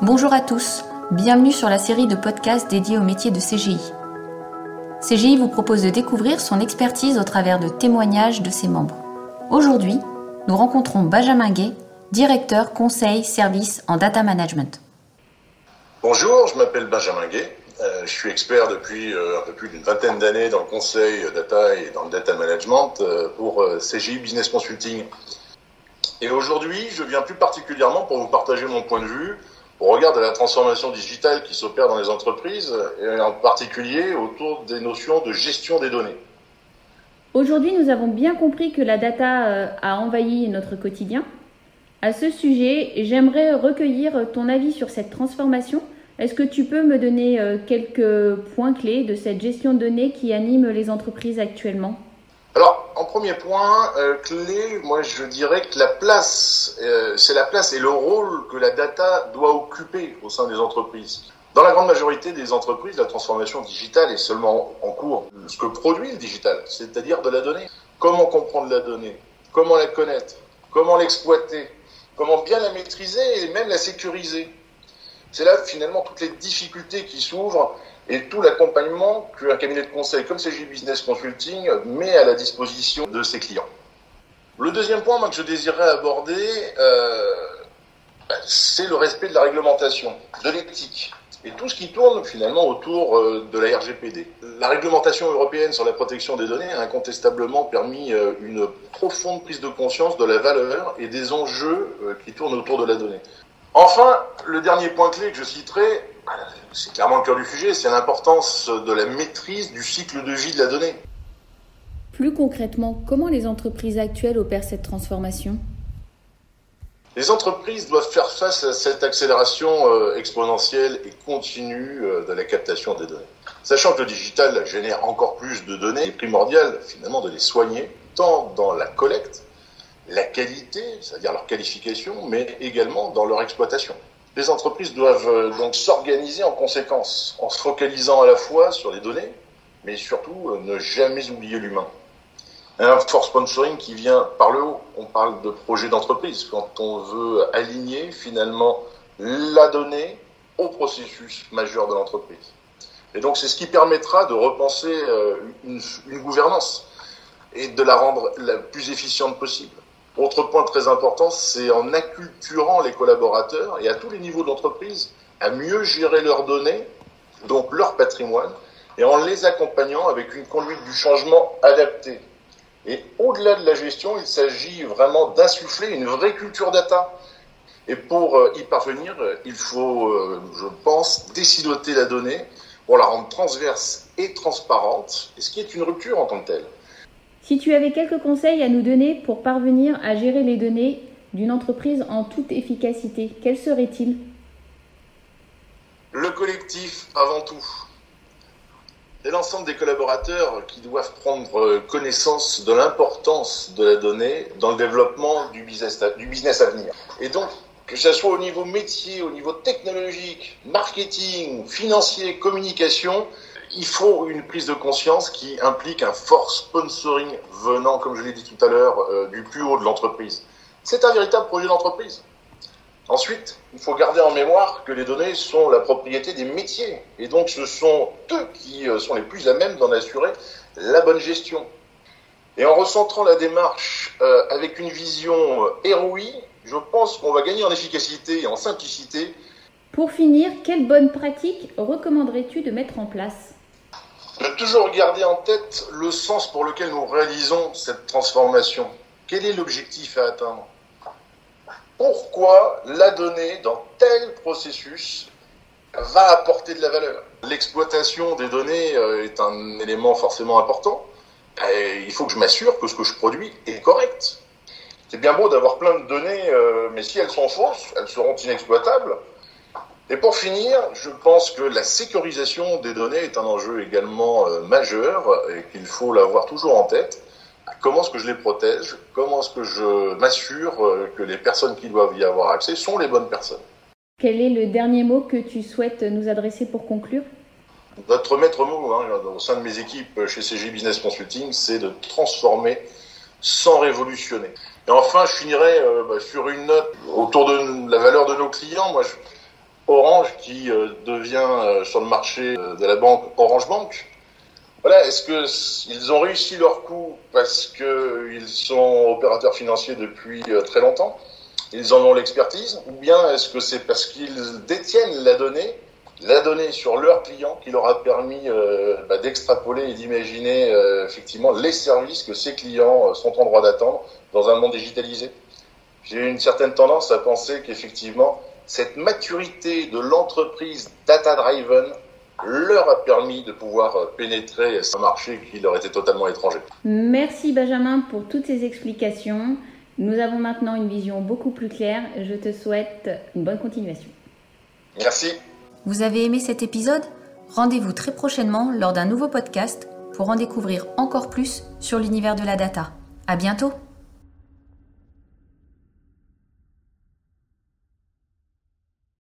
Bonjour à tous, bienvenue sur la série de podcasts dédiés au métier de CGI. CGI vous propose de découvrir son expertise au travers de témoignages de ses membres. Aujourd'hui, nous rencontrons Benjamin Gay, directeur conseil service en data management. Bonjour, je m'appelle Benjamin Gay. Euh, je suis expert depuis euh, un peu plus d'une vingtaine d'années dans le conseil data et dans le data management euh, pour CGI Business Consulting. Et aujourd'hui, je viens plus particulièrement pour vous partager mon point de vue au regard de la transformation digitale qui s'opère dans les entreprises, et en particulier autour des notions de gestion des données. Aujourd'hui, nous avons bien compris que la data euh, a envahi notre quotidien. À ce sujet, j'aimerais recueillir ton avis sur cette transformation. Est-ce que tu peux me donner euh, quelques points clés de cette gestion de données qui anime les entreprises actuellement? Alors, en premier point, euh, clé, moi je dirais que la place, euh, c'est la place et le rôle que la data doit occuper au sein des entreprises. Dans la grande majorité des entreprises, la transformation digitale est seulement en cours. Ce que produit le digital, c'est-à-dire de la donnée. Comment comprendre la donnée? Comment la connaître? Comment l'exploiter? Comment bien la maîtriser et même la sécuriser? C'est là finalement toutes les difficultés qui s'ouvrent et tout l'accompagnement qu'un cabinet de conseil comme CG Business Consulting met à la disposition de ses clients. Le deuxième point que je désirerais aborder, euh, c'est le respect de la réglementation, de l'éthique et tout ce qui tourne finalement autour euh, de la RGPD. La réglementation européenne sur la protection des données a incontestablement permis euh, une profonde prise de conscience de la valeur et des enjeux qui tournent autour de la donnée. Enfin, le dernier point clé que je citerai, c'est clairement le cœur du sujet, c'est l'importance de la maîtrise du cycle de vie de la donnée. Plus concrètement, comment les entreprises actuelles opèrent cette transformation? Les entreprises doivent faire face à cette accélération euh, exponentielle et continue euh, de la captation des données. Sachant que le digital génère encore plus de données, il est primordial finalement de les soigner, tant dans la collecte, la qualité, c'est-à-dire leur qualification, mais également dans leur exploitation. Les entreprises doivent euh, donc s'organiser en conséquence, en se focalisant à la fois sur les données, mais surtout euh, ne jamais oublier l'humain. Un fort sponsoring qui vient par le haut. On parle de projet d'entreprise quand on veut aligner finalement la donnée au processus majeur de l'entreprise. Et donc c'est ce qui permettra de repenser euh, une gouvernance et de la rendre la plus efficiente possible. Autre point très important, c'est en acculturant les collaborateurs et à tous les niveaux de l'entreprise à mieux gérer leurs données, donc leur patrimoine, et en les accompagnant avec une conduite du changement adaptée. Et au-delà de la gestion, il s'agit vraiment d'insuffler une vraie culture data. Et pour euh, y parvenir, il faut, euh, je pense, décidoter la donnée pour la rendre transverse et transparente, ce qui est une rupture en tant que telle. Si tu avais quelques conseils à nous donner pour parvenir à gérer les données d'une entreprise en toute efficacité, quels seraient-ils? Le collectif avant tout. C'est l'ensemble des collaborateurs qui doivent prendre connaissance de l'importance de la donnée dans le développement du business, du business à venir. Et donc, que ce soit au niveau métier, au niveau technologique, marketing, financier, communication, il faut une prise de conscience qui implique un fort sponsoring venant, comme je l'ai dit tout à l'heure, euh, du plus haut de l'entreprise. C'est un véritable projet d'entreprise. Ensuite, il faut garder en mémoire que les données sont la propriété des métiers. Et donc, ce sont eux qui euh, sont les plus à même d'en assurer la bonne gestion. Et en recentrant la démarche euh, avec une vision ROI, je pense qu'on va gagner en efficacité et en simplicité. Pour finir, quelles bonnes pratiques recommanderais-tu de mettre en place? De toujours garder en tête le sens pour lequel nous réalisons cette transformation. Quel est l'objectif à atteindre? Pourquoi la donnée dans tel processus va apporter de la valeur? L'exploitation des données euh, est un élément forcément important. Il faut que je m'assure que ce que je produis est correct. C'est bien beau d'avoir plein de données, euh, mais si elles sont fausses, elles seront inexploitables. Et pour finir, je pense que la sécurisation des données est un enjeu également euh, majeur et qu'il faut l'avoir toujours en tête. Comment est-ce que je les protège? Comment est-ce que je m'assure euh, que les personnes qui doivent y avoir accès sont les bonnes personnes? Quel est le dernier mot que tu souhaites nous adresser pour conclure? Notre maître mot hein, au sein de mes équipes chez CG Business Consulting, c'est de transformer sans révolutionner. Et enfin, je finirai euh, bah, sur une note autour de la valeur de nos clients. Moi, je, Orange qui devient sur le marché de la banque Orange Bank. Voilà, est-ce que ils ont réussi leur coup parce qu'ils sont opérateurs financiers depuis très longtemps? Ils en ont l'expertise? Ou bien est-ce que c'est parce qu'ils détiennent la donnée la donnée sur leurs clients qui leur a permis euh, bah, d'extrapoler et d'imaginer euh, effectivement les services que ces clients euh, sont en droit d'attendre dans un monde digitalisé? J'ai une certaine tendance à penser qu'effectivement, cette maturité de l'entreprise data-driven leur a permis de pouvoir pénétrer ce marché qui leur était totalement étranger. Merci Benjamin pour toutes ces explications. Nous avons maintenant une vision beaucoup plus claire. Je te souhaite une bonne continuation. Merci. Vous avez aimé cet épisode? Rendez-vous très prochainement lors d'un nouveau podcast pour en découvrir encore plus sur l'univers de la data. À bientôt